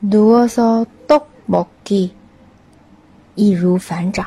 如果说都不给易如反掌。